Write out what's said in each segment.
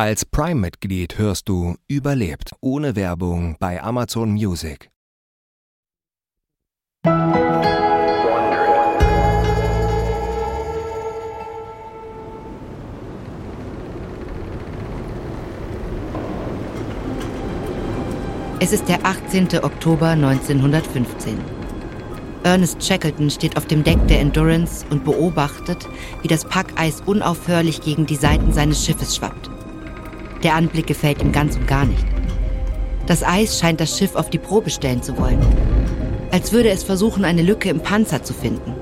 Als Prime-Mitglied hörst du Überlebt ohne Werbung bei Amazon Music. Es ist der 18. Oktober 1915. Ernest Shackleton steht auf dem Deck der Endurance und beobachtet, wie das Packeis unaufhörlich gegen die Seiten seines Schiffes schwappt. Der Anblick gefällt ihm ganz und gar nicht. Das Eis scheint das Schiff auf die Probe stellen zu wollen. Als würde es versuchen, eine Lücke im Panzer zu finden.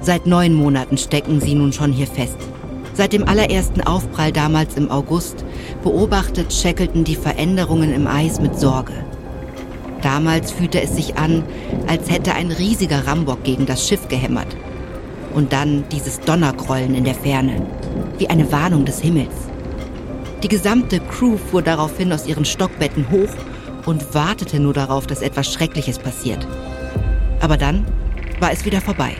Seit neun Monaten stecken sie nun schon hier fest. Seit dem allerersten Aufprall damals im August beobachtet Shackleton die Veränderungen im Eis mit Sorge. Damals fühlte es sich an, als hätte ein riesiger Rambock gegen das Schiff gehämmert. Und dann dieses Donnergrollen in der Ferne, wie eine Warnung des Himmels. Die gesamte Crew fuhr daraufhin aus ihren Stockbetten hoch und wartete nur darauf, dass etwas Schreckliches passiert. Aber dann war es wieder vorbei.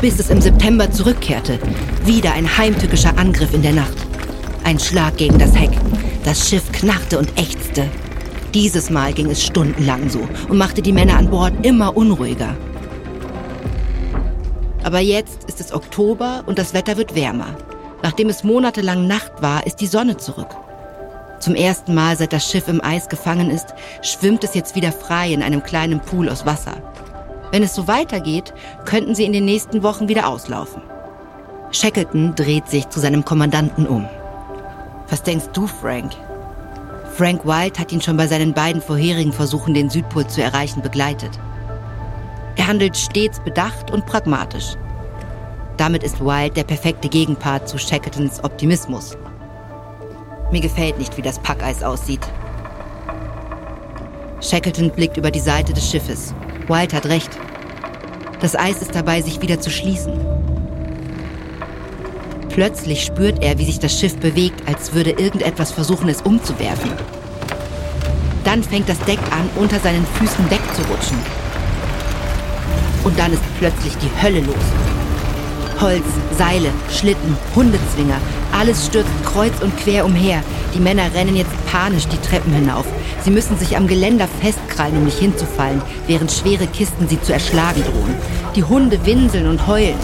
Bis es im September zurückkehrte. Wieder ein heimtückischer Angriff in der Nacht. Ein Schlag gegen das Heck. Das Schiff knarrte und ächzte. Dieses Mal ging es stundenlang so und machte die Männer an Bord immer unruhiger. Aber jetzt ist es Oktober und das Wetter wird wärmer. Nachdem es monatelang Nacht war, ist die Sonne zurück. Zum ersten Mal, seit das Schiff im Eis gefangen ist, schwimmt es jetzt wieder frei in einem kleinen Pool aus Wasser. Wenn es so weitergeht, könnten sie in den nächsten Wochen wieder auslaufen. Shackleton dreht sich zu seinem Kommandanten um. Was denkst du, Frank? Frank White hat ihn schon bei seinen beiden vorherigen Versuchen, den Südpol zu erreichen, begleitet. Er handelt stets bedacht und pragmatisch. Damit ist Wilde der perfekte Gegenpart zu Shackletons Optimismus. Mir gefällt nicht, wie das Packeis aussieht. Shackleton blickt über die Seite des Schiffes. Wilde hat recht. Das Eis ist dabei, sich wieder zu schließen. Plötzlich spürt er, wie sich das Schiff bewegt, als würde irgendetwas versuchen, es umzuwerfen. Dann fängt das Deck an, unter seinen Füßen wegzurutschen. Und dann ist plötzlich die Hölle los. Holz, Seile, Schlitten, Hundezwinger, alles stürzt kreuz und quer umher. Die Männer rennen jetzt panisch die Treppen hinauf. Sie müssen sich am Geländer festkrallen, um nicht hinzufallen, während schwere Kisten sie zu erschlagen drohen. Die Hunde winseln und heulen.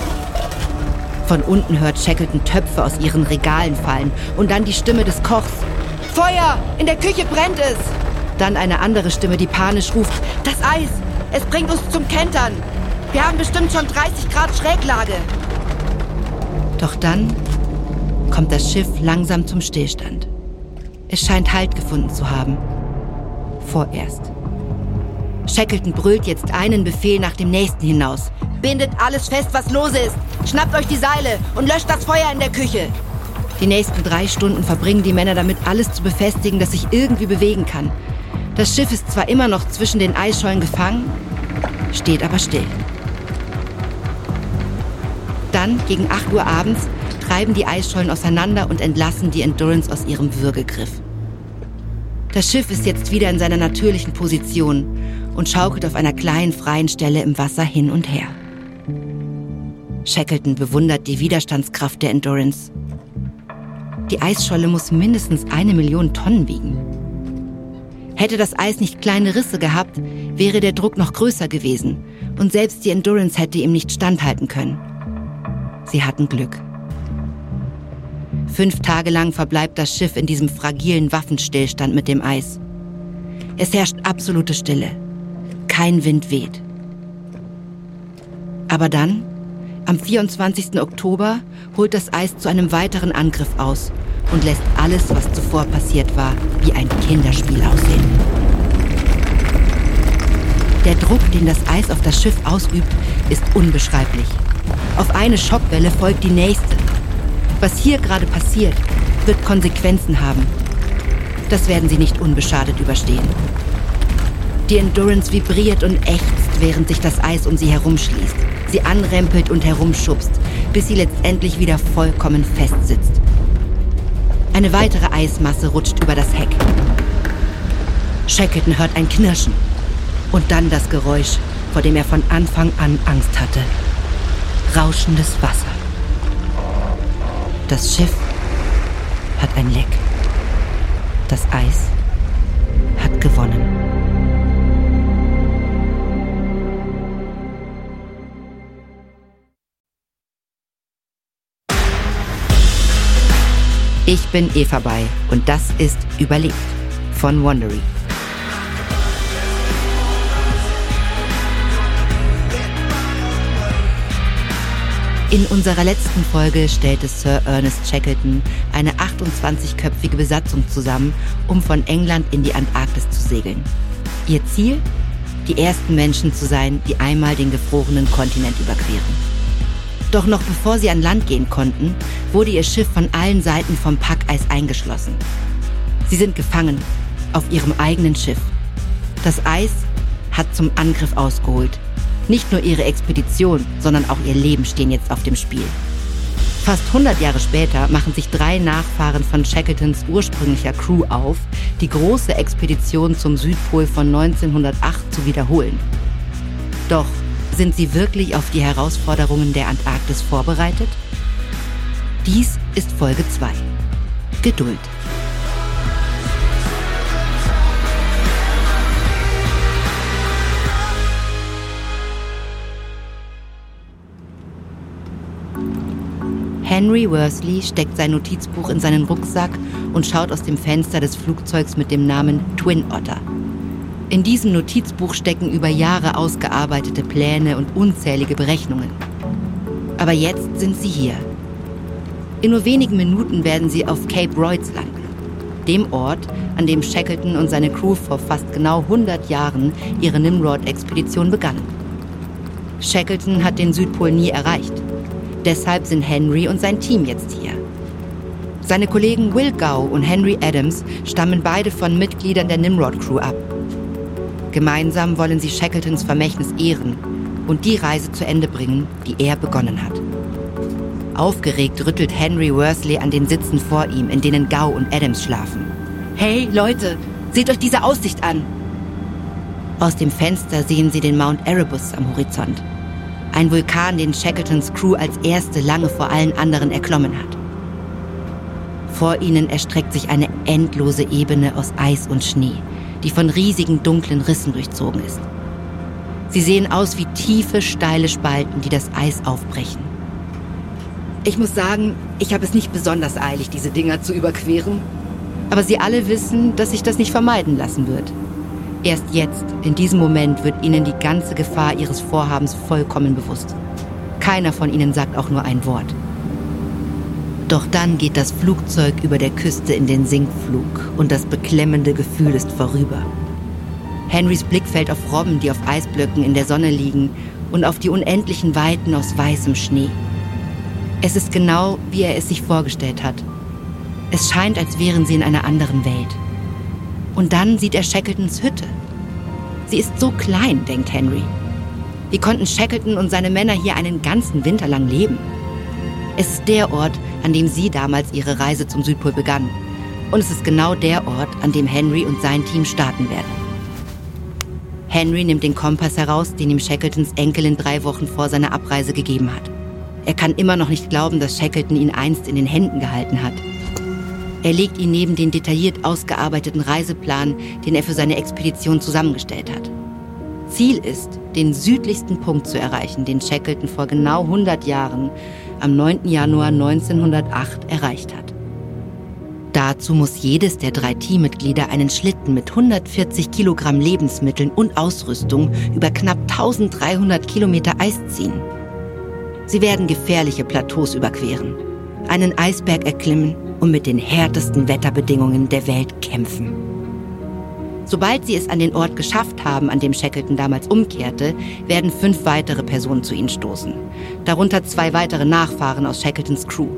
Von unten hört Shackleton Töpfe aus ihren Regalen fallen und dann die Stimme des Kochs. Feuer! In der Küche brennt es! Dann eine andere Stimme, die panisch ruft. Das Eis! Es bringt uns zum Kentern! Wir haben bestimmt schon 30 Grad Schräglage! Doch dann kommt das Schiff langsam zum Stillstand. Es scheint Halt gefunden zu haben. Vorerst. Shackleton brüllt jetzt einen Befehl nach dem nächsten hinaus. Bindet alles fest, was los ist. Schnappt euch die Seile und löscht das Feuer in der Küche. Die nächsten drei Stunden verbringen die Männer damit, alles zu befestigen, das sich irgendwie bewegen kann. Das Schiff ist zwar immer noch zwischen den Eisschollen gefangen, steht aber still. Dann, gegen 8 Uhr abends, treiben die Eisschollen auseinander und entlassen die Endurance aus ihrem Würgegriff. Das Schiff ist jetzt wieder in seiner natürlichen Position und schaukelt auf einer kleinen freien Stelle im Wasser hin und her. Shackleton bewundert die Widerstandskraft der Endurance. Die Eisscholle muss mindestens eine Million Tonnen wiegen. Hätte das Eis nicht kleine Risse gehabt, wäre der Druck noch größer gewesen und selbst die Endurance hätte ihm nicht standhalten können. Sie hatten Glück. Fünf Tage lang verbleibt das Schiff in diesem fragilen Waffenstillstand mit dem Eis. Es herrscht absolute Stille. Kein Wind weht. Aber dann am 24. Oktober holt das Eis zu einem weiteren Angriff aus und lässt alles, was zuvor passiert war, wie ein Kinderspiel aussehen. Der Druck, den das Eis auf das Schiff ausübt, ist unbeschreiblich. Auf eine Schockwelle folgt die nächste. Was hier gerade passiert, wird Konsequenzen haben. Das werden sie nicht unbeschadet überstehen. Die Endurance vibriert und ächzt, während sich das Eis um sie herumschließt sie anrempelt und herumschubst, bis sie letztendlich wieder vollkommen festsitzt. Eine weitere Eismasse rutscht über das Heck. Shackleton hört ein Knirschen und dann das Geräusch, vor dem er von Anfang an Angst hatte. Rauschendes Wasser. Das Schiff hat ein Leck. Das Eis hat gewonnen. Ich bin Eva Bay und das ist Überlebt von Wondery. In unserer letzten Folge stellte Sir Ernest Shackleton eine 28-köpfige Besatzung zusammen, um von England in die Antarktis zu segeln. Ihr Ziel? Die ersten Menschen zu sein, die einmal den gefrorenen Kontinent überqueren. Doch noch bevor sie an Land gehen konnten, wurde ihr Schiff von allen Seiten vom Packeis eingeschlossen. Sie sind gefangen auf ihrem eigenen Schiff. Das Eis hat zum Angriff ausgeholt. Nicht nur ihre Expedition, sondern auch ihr Leben stehen jetzt auf dem Spiel. Fast 100 Jahre später machen sich drei Nachfahren von Shackletons ursprünglicher Crew auf, die große Expedition zum Südpol von 1908 zu wiederholen. Doch sind sie wirklich auf die Herausforderungen der Antarktis vorbereitet? Dies ist Folge 2. Geduld. Henry Worsley steckt sein Notizbuch in seinen Rucksack und schaut aus dem Fenster des Flugzeugs mit dem Namen Twin Otter. In diesem Notizbuch stecken über Jahre ausgearbeitete Pläne und unzählige Berechnungen. Aber jetzt sind sie hier. In nur wenigen Minuten werden sie auf Cape Royds landen, dem Ort, an dem Shackleton und seine Crew vor fast genau 100 Jahren ihre Nimrod-Expedition begannen. Shackleton hat den Südpol nie erreicht. Deshalb sind Henry und sein Team jetzt hier. Seine Kollegen Will Gow und Henry Adams stammen beide von Mitgliedern der Nimrod-Crew ab. Gemeinsam wollen sie Shackletons Vermächtnis ehren und die Reise zu Ende bringen, die er begonnen hat. Aufgeregt rüttelt Henry Worsley an den Sitzen vor ihm, in denen Gau und Adams schlafen. Hey, Leute, seht euch diese Aussicht an! Aus dem Fenster sehen sie den Mount Erebus am Horizont. Ein Vulkan, den Shackletons Crew als erste lange vor allen anderen erklommen hat. Vor ihnen erstreckt sich eine endlose Ebene aus Eis und Schnee, die von riesigen dunklen Rissen durchzogen ist. Sie sehen aus wie tiefe, steile Spalten, die das Eis aufbrechen. Ich muss sagen, ich habe es nicht besonders eilig, diese Dinger zu überqueren. Aber Sie alle wissen, dass sich das nicht vermeiden lassen wird. Erst jetzt, in diesem Moment, wird Ihnen die ganze Gefahr Ihres Vorhabens vollkommen bewusst. Keiner von Ihnen sagt auch nur ein Wort. Doch dann geht das Flugzeug über der Küste in den Sinkflug und das beklemmende Gefühl ist vorüber. Henrys Blick fällt auf Robben, die auf Eisblöcken in der Sonne liegen und auf die unendlichen Weiten aus weißem Schnee. Es ist genau, wie er es sich vorgestellt hat. Es scheint, als wären sie in einer anderen Welt. Und dann sieht er Shackletons Hütte. Sie ist so klein, denkt Henry. Wie konnten Shackleton und seine Männer hier einen ganzen Winter lang leben? Es ist der Ort, an dem sie damals ihre Reise zum Südpol begann. Und es ist genau der Ort, an dem Henry und sein Team starten werden. Henry nimmt den Kompass heraus, den ihm Shackletons Enkelin drei Wochen vor seiner Abreise gegeben hat. Er kann immer noch nicht glauben, dass Shackleton ihn einst in den Händen gehalten hat. Er legt ihn neben den detailliert ausgearbeiteten Reiseplan, den er für seine Expedition zusammengestellt hat. Ziel ist, den südlichsten Punkt zu erreichen, den Shackleton vor genau 100 Jahren am 9. Januar 1908 erreicht hat. Dazu muss jedes der drei Teammitglieder einen Schlitten mit 140 Kilogramm Lebensmitteln und Ausrüstung über knapp 1300 Kilometer Eis ziehen. Sie werden gefährliche Plateaus überqueren, einen Eisberg erklimmen und mit den härtesten Wetterbedingungen der Welt kämpfen. Sobald sie es an den Ort geschafft haben, an dem Shackleton damals umkehrte, werden fünf weitere Personen zu ihnen stoßen. Darunter zwei weitere Nachfahren aus Shackletons Crew.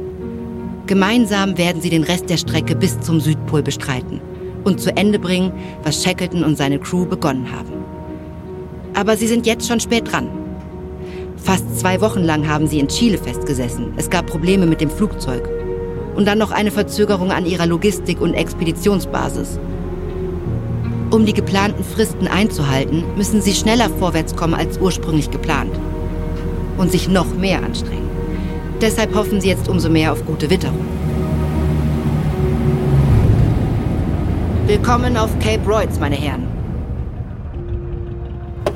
Gemeinsam werden sie den Rest der Strecke bis zum Südpol bestreiten und zu Ende bringen, was Shackleton und seine Crew begonnen haben. Aber sie sind jetzt schon spät dran. Fast zwei Wochen lang haben sie in Chile festgesessen. Es gab Probleme mit dem Flugzeug. Und dann noch eine Verzögerung an ihrer Logistik- und Expeditionsbasis. Um die geplanten Fristen einzuhalten, müssen sie schneller vorwärts kommen als ursprünglich geplant. Und sich noch mehr anstrengen. Deshalb hoffen sie jetzt umso mehr auf gute Witterung. Willkommen auf Cape Royds, meine Herren.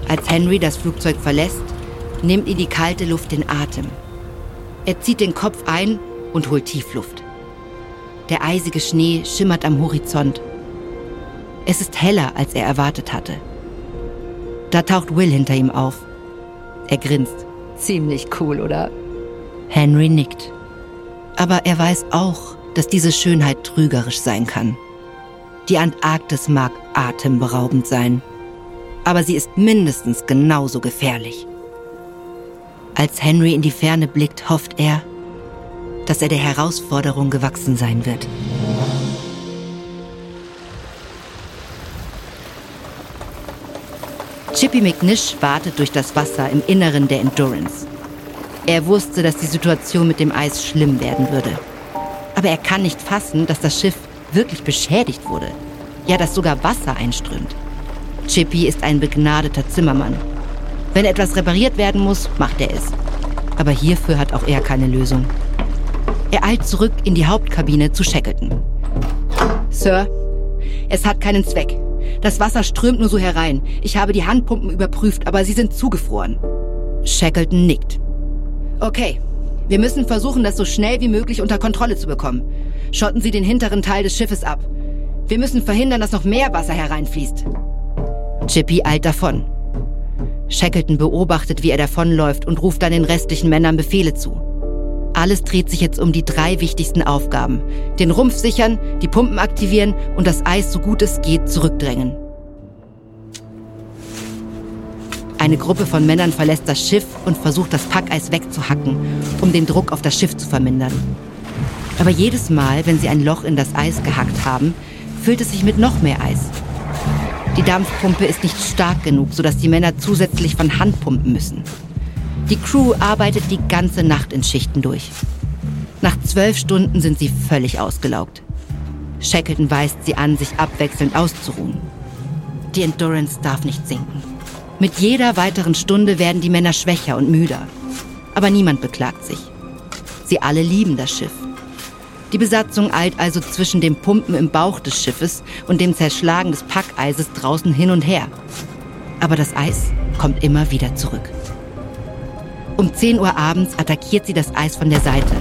Als Henry das Flugzeug verlässt, nimmt ihn die kalte Luft den Atem. Er zieht den Kopf ein und holt Tiefluft. Der eisige Schnee schimmert am Horizont. Es ist heller, als er erwartet hatte. Da taucht Will hinter ihm auf. Er grinst. Ziemlich cool, oder? Henry nickt. Aber er weiß auch, dass diese Schönheit trügerisch sein kann. Die Antarktis mag atemberaubend sein, aber sie ist mindestens genauso gefährlich. Als Henry in die Ferne blickt, hofft er, dass er der Herausforderung gewachsen sein wird. Chippy McNish wartet durch das Wasser im Inneren der Endurance. Er wusste, dass die Situation mit dem Eis schlimm werden würde. Aber er kann nicht fassen, dass das Schiff wirklich beschädigt wurde. Ja, dass sogar Wasser einströmt. Chippy ist ein begnadeter Zimmermann. Wenn etwas repariert werden muss, macht er es. Aber hierfür hat auch er keine Lösung. Er eilt zurück in die Hauptkabine zu Shackleton. Sir, es hat keinen Zweck. Das Wasser strömt nur so herein. Ich habe die Handpumpen überprüft, aber sie sind zugefroren. Shackleton nickt. Okay, wir müssen versuchen, das so schnell wie möglich unter Kontrolle zu bekommen. Schotten Sie den hinteren Teil des Schiffes ab. Wir müssen verhindern, dass noch mehr Wasser hereinfließt. Chippy eilt davon. Shackleton beobachtet, wie er davonläuft und ruft dann den restlichen Männern Befehle zu. Alles dreht sich jetzt um die drei wichtigsten Aufgaben. Den Rumpf sichern, die Pumpen aktivieren und das Eis so gut es geht zurückdrängen. Eine Gruppe von Männern verlässt das Schiff und versucht das Packeis wegzuhacken, um den Druck auf das Schiff zu vermindern. Aber jedes Mal, wenn sie ein Loch in das Eis gehackt haben, füllt es sich mit noch mehr Eis. Die Dampfpumpe ist nicht stark genug, sodass die Männer zusätzlich von Hand pumpen müssen. Die Crew arbeitet die ganze Nacht in Schichten durch. Nach zwölf Stunden sind sie völlig ausgelaugt. Shackleton weist sie an, sich abwechselnd auszuruhen. Die Endurance darf nicht sinken. Mit jeder weiteren Stunde werden die Männer schwächer und müder. Aber niemand beklagt sich. Sie alle lieben das Schiff. Die Besatzung eilt also zwischen dem Pumpen im Bauch des Schiffes und dem Zerschlagen des Packeises draußen hin und her. Aber das Eis kommt immer wieder zurück. Um 10 Uhr abends attackiert sie das Eis von der Seite.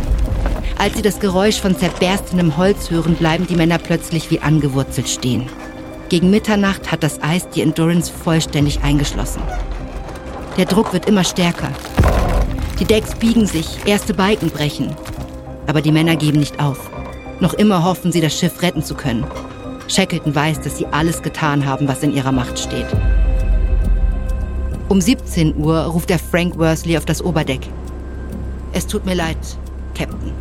Als sie das Geräusch von zerberstendem Holz hören, bleiben die Männer plötzlich wie angewurzelt stehen. Gegen Mitternacht hat das Eis die Endurance vollständig eingeschlossen. Der Druck wird immer stärker. Die Decks biegen sich, erste Balken brechen. Aber die Männer geben nicht auf. Noch immer hoffen sie, das Schiff retten zu können. Shackleton weiß, dass sie alles getan haben, was in ihrer Macht steht. Um 17 Uhr ruft er Frank Worsley auf das Oberdeck. Es tut mir leid, Captain.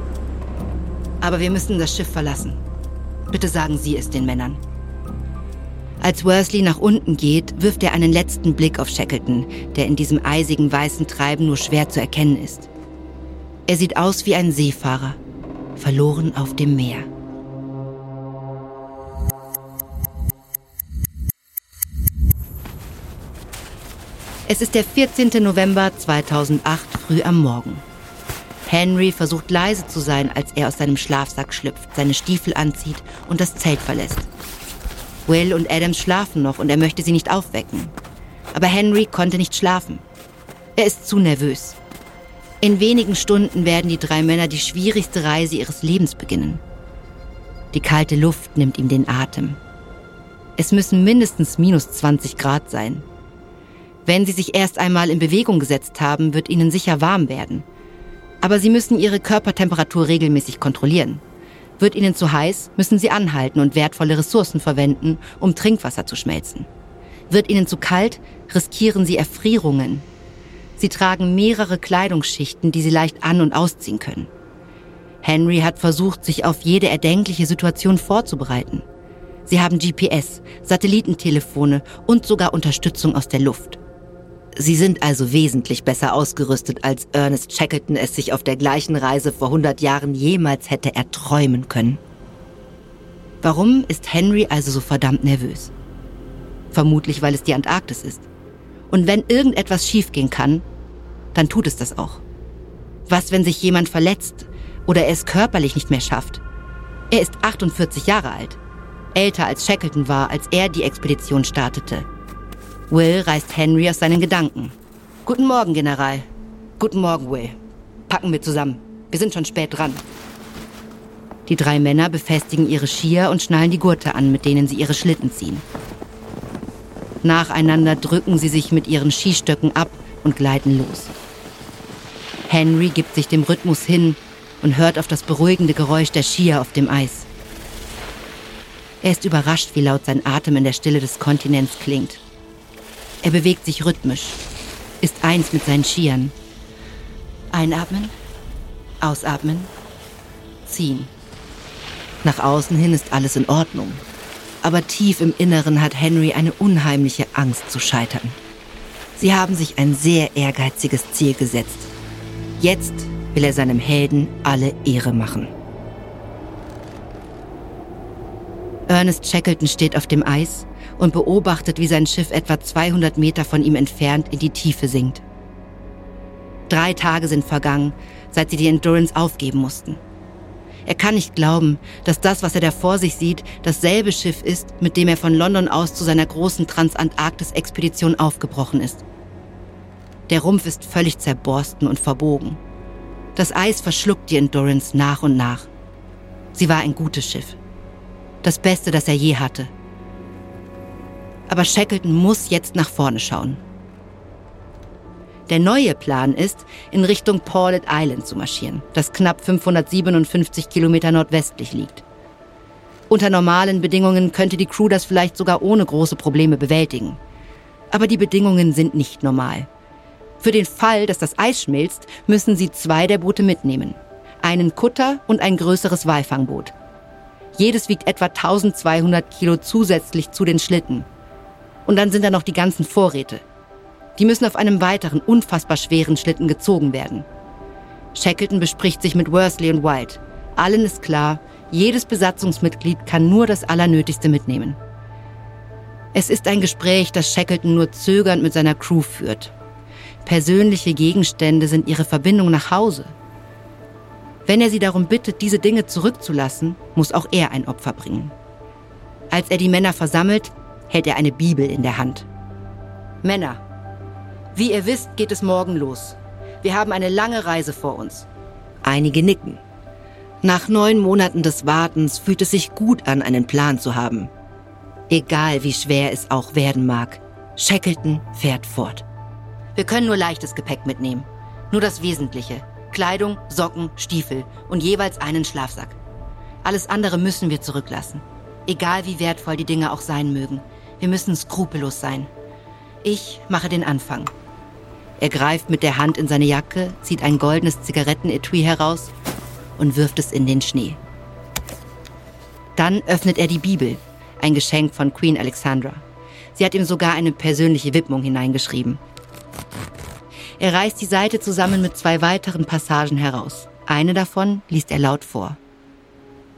Aber wir müssen das Schiff verlassen. Bitte sagen Sie es den Männern. Als Worsley nach unten geht, wirft er einen letzten Blick auf Shackleton, der in diesem eisigen weißen Treiben nur schwer zu erkennen ist. Er sieht aus wie ein Seefahrer, verloren auf dem Meer. Es ist der 14. November 2008 früh am Morgen. Henry versucht leise zu sein, als er aus seinem Schlafsack schlüpft, seine Stiefel anzieht und das Zelt verlässt. Will und Adams schlafen noch und er möchte sie nicht aufwecken. Aber Henry konnte nicht schlafen. Er ist zu nervös. In wenigen Stunden werden die drei Männer die schwierigste Reise ihres Lebens beginnen. Die kalte Luft nimmt ihm den Atem. Es müssen mindestens minus 20 Grad sein. Wenn sie sich erst einmal in Bewegung gesetzt haben, wird ihnen sicher warm werden. Aber sie müssen ihre Körpertemperatur regelmäßig kontrollieren. Wird ihnen zu heiß, müssen sie anhalten und wertvolle Ressourcen verwenden, um Trinkwasser zu schmelzen. Wird ihnen zu kalt, riskieren sie Erfrierungen. Sie tragen mehrere Kleidungsschichten, die sie leicht an- und ausziehen können. Henry hat versucht, sich auf jede erdenkliche Situation vorzubereiten. Sie haben GPS, Satellitentelefone und sogar Unterstützung aus der Luft. Sie sind also wesentlich besser ausgerüstet, als Ernest Shackleton es sich auf der gleichen Reise vor 100 Jahren jemals hätte erträumen können. Warum ist Henry also so verdammt nervös? Vermutlich, weil es die Antarktis ist. Und wenn irgendetwas schiefgehen kann, dann tut es das auch. Was, wenn sich jemand verletzt oder er es körperlich nicht mehr schafft? Er ist 48 Jahre alt. älter als Shackleton war, als er die Expedition startete. Will reißt Henry aus seinen Gedanken. Guten Morgen, General. Guten Morgen, Will. Packen wir zusammen. Wir sind schon spät dran. Die drei Männer befestigen ihre Skier und schnallen die Gurte an, mit denen sie ihre Schlitten ziehen. Nacheinander drücken sie sich mit ihren Skistöcken ab und gleiten los. Henry gibt sich dem Rhythmus hin und hört auf das beruhigende Geräusch der Skier auf dem Eis. Er ist überrascht, wie laut sein Atem in der Stille des Kontinents klingt. Er bewegt sich rhythmisch, ist eins mit seinen Skiern. Einatmen, ausatmen, ziehen. Nach außen hin ist alles in Ordnung. Aber tief im Inneren hat Henry eine unheimliche Angst zu scheitern. Sie haben sich ein sehr ehrgeiziges Ziel gesetzt. Jetzt will er seinem Helden alle Ehre machen. Ernest Shackleton steht auf dem Eis und beobachtet, wie sein Schiff etwa 200 Meter von ihm entfernt in die Tiefe sinkt. Drei Tage sind vergangen, seit sie die Endurance aufgeben mussten. Er kann nicht glauben, dass das, was er da vor sich sieht, dasselbe Schiff ist, mit dem er von London aus zu seiner großen Transantarktis-Expedition aufgebrochen ist. Der Rumpf ist völlig zerborsten und verbogen. Das Eis verschluckt die Endurance nach und nach. Sie war ein gutes Schiff. Das Beste, das er je hatte. Aber Shackleton muss jetzt nach vorne schauen. Der neue Plan ist, in Richtung Paulet Island zu marschieren, das knapp 557 Kilometer nordwestlich liegt. Unter normalen Bedingungen könnte die Crew das vielleicht sogar ohne große Probleme bewältigen. Aber die Bedingungen sind nicht normal. Für den Fall, dass das Eis schmilzt, müssen sie zwei der Boote mitnehmen. Einen Kutter und ein größeres Walfangboot. Jedes wiegt etwa 1200 Kilo zusätzlich zu den Schlitten. Und dann sind da noch die ganzen Vorräte. Die müssen auf einem weiteren, unfassbar schweren Schlitten gezogen werden. Shackleton bespricht sich mit Worsley und White. Allen ist klar, jedes Besatzungsmitglied kann nur das Allernötigste mitnehmen. Es ist ein Gespräch, das Shackleton nur zögernd mit seiner Crew führt. Persönliche Gegenstände sind ihre Verbindung nach Hause. Wenn er sie darum bittet, diese Dinge zurückzulassen, muss auch er ein Opfer bringen. Als er die Männer versammelt, hält er eine Bibel in der Hand. Männer, wie ihr wisst, geht es morgen los. Wir haben eine lange Reise vor uns. Einige nicken. Nach neun Monaten des Wartens fühlt es sich gut an, einen Plan zu haben. Egal wie schwer es auch werden mag, Shackleton fährt fort. Wir können nur leichtes Gepäck mitnehmen. Nur das Wesentliche. Kleidung, Socken, Stiefel und jeweils einen Schlafsack. Alles andere müssen wir zurücklassen. Egal wie wertvoll die Dinge auch sein mögen. Wir müssen skrupellos sein. Ich mache den Anfang. Er greift mit der Hand in seine Jacke, zieht ein goldenes Zigarettenetui heraus und wirft es in den Schnee. Dann öffnet er die Bibel, ein Geschenk von Queen Alexandra. Sie hat ihm sogar eine persönliche Widmung hineingeschrieben. Er reißt die Seite zusammen mit zwei weiteren Passagen heraus. Eine davon liest er laut vor.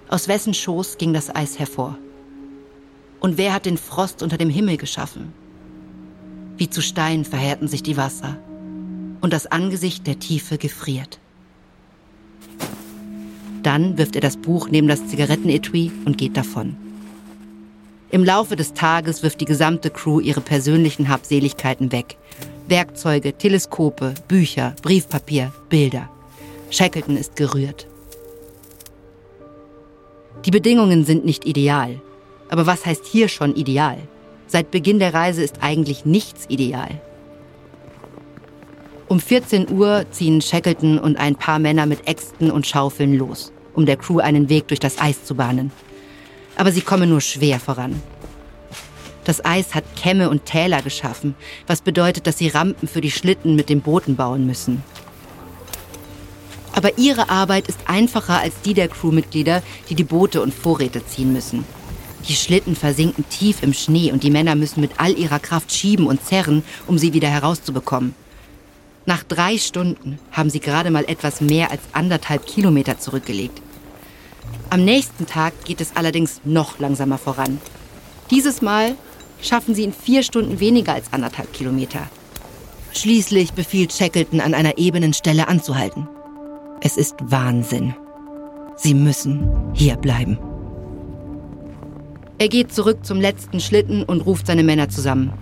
Aus wessen Schoß ging das Eis hervor? Und wer hat den Frost unter dem Himmel geschaffen? Wie zu Stein verhärten sich die Wasser und das Angesicht der Tiefe gefriert. Dann wirft er das Buch neben das Zigarettenetui und geht davon. Im Laufe des Tages wirft die gesamte Crew ihre persönlichen Habseligkeiten weg. Werkzeuge, Teleskope, Bücher, Briefpapier, Bilder. Shackleton ist gerührt. Die Bedingungen sind nicht ideal. Aber was heißt hier schon ideal? Seit Beginn der Reise ist eigentlich nichts ideal. Um 14 Uhr ziehen Shackleton und ein paar Männer mit Äxten und Schaufeln los, um der Crew einen Weg durch das Eis zu bahnen. Aber sie kommen nur schwer voran. Das Eis hat Kämme und Täler geschaffen, was bedeutet, dass sie Rampen für die Schlitten mit den Booten bauen müssen. Aber ihre Arbeit ist einfacher als die der Crewmitglieder, die die Boote und Vorräte ziehen müssen. Die Schlitten versinken tief im Schnee und die Männer müssen mit all ihrer Kraft schieben und zerren, um sie wieder herauszubekommen. Nach drei Stunden haben sie gerade mal etwas mehr als anderthalb Kilometer zurückgelegt. Am nächsten Tag geht es allerdings noch langsamer voran. Dieses Mal schaffen sie in vier Stunden weniger als anderthalb Kilometer. Schließlich befiehlt Shackleton an einer ebenen Stelle anzuhalten. Es ist Wahnsinn. Sie müssen hier bleiben. Er geht zurück zum letzten Schlitten und ruft seine Männer zusammen.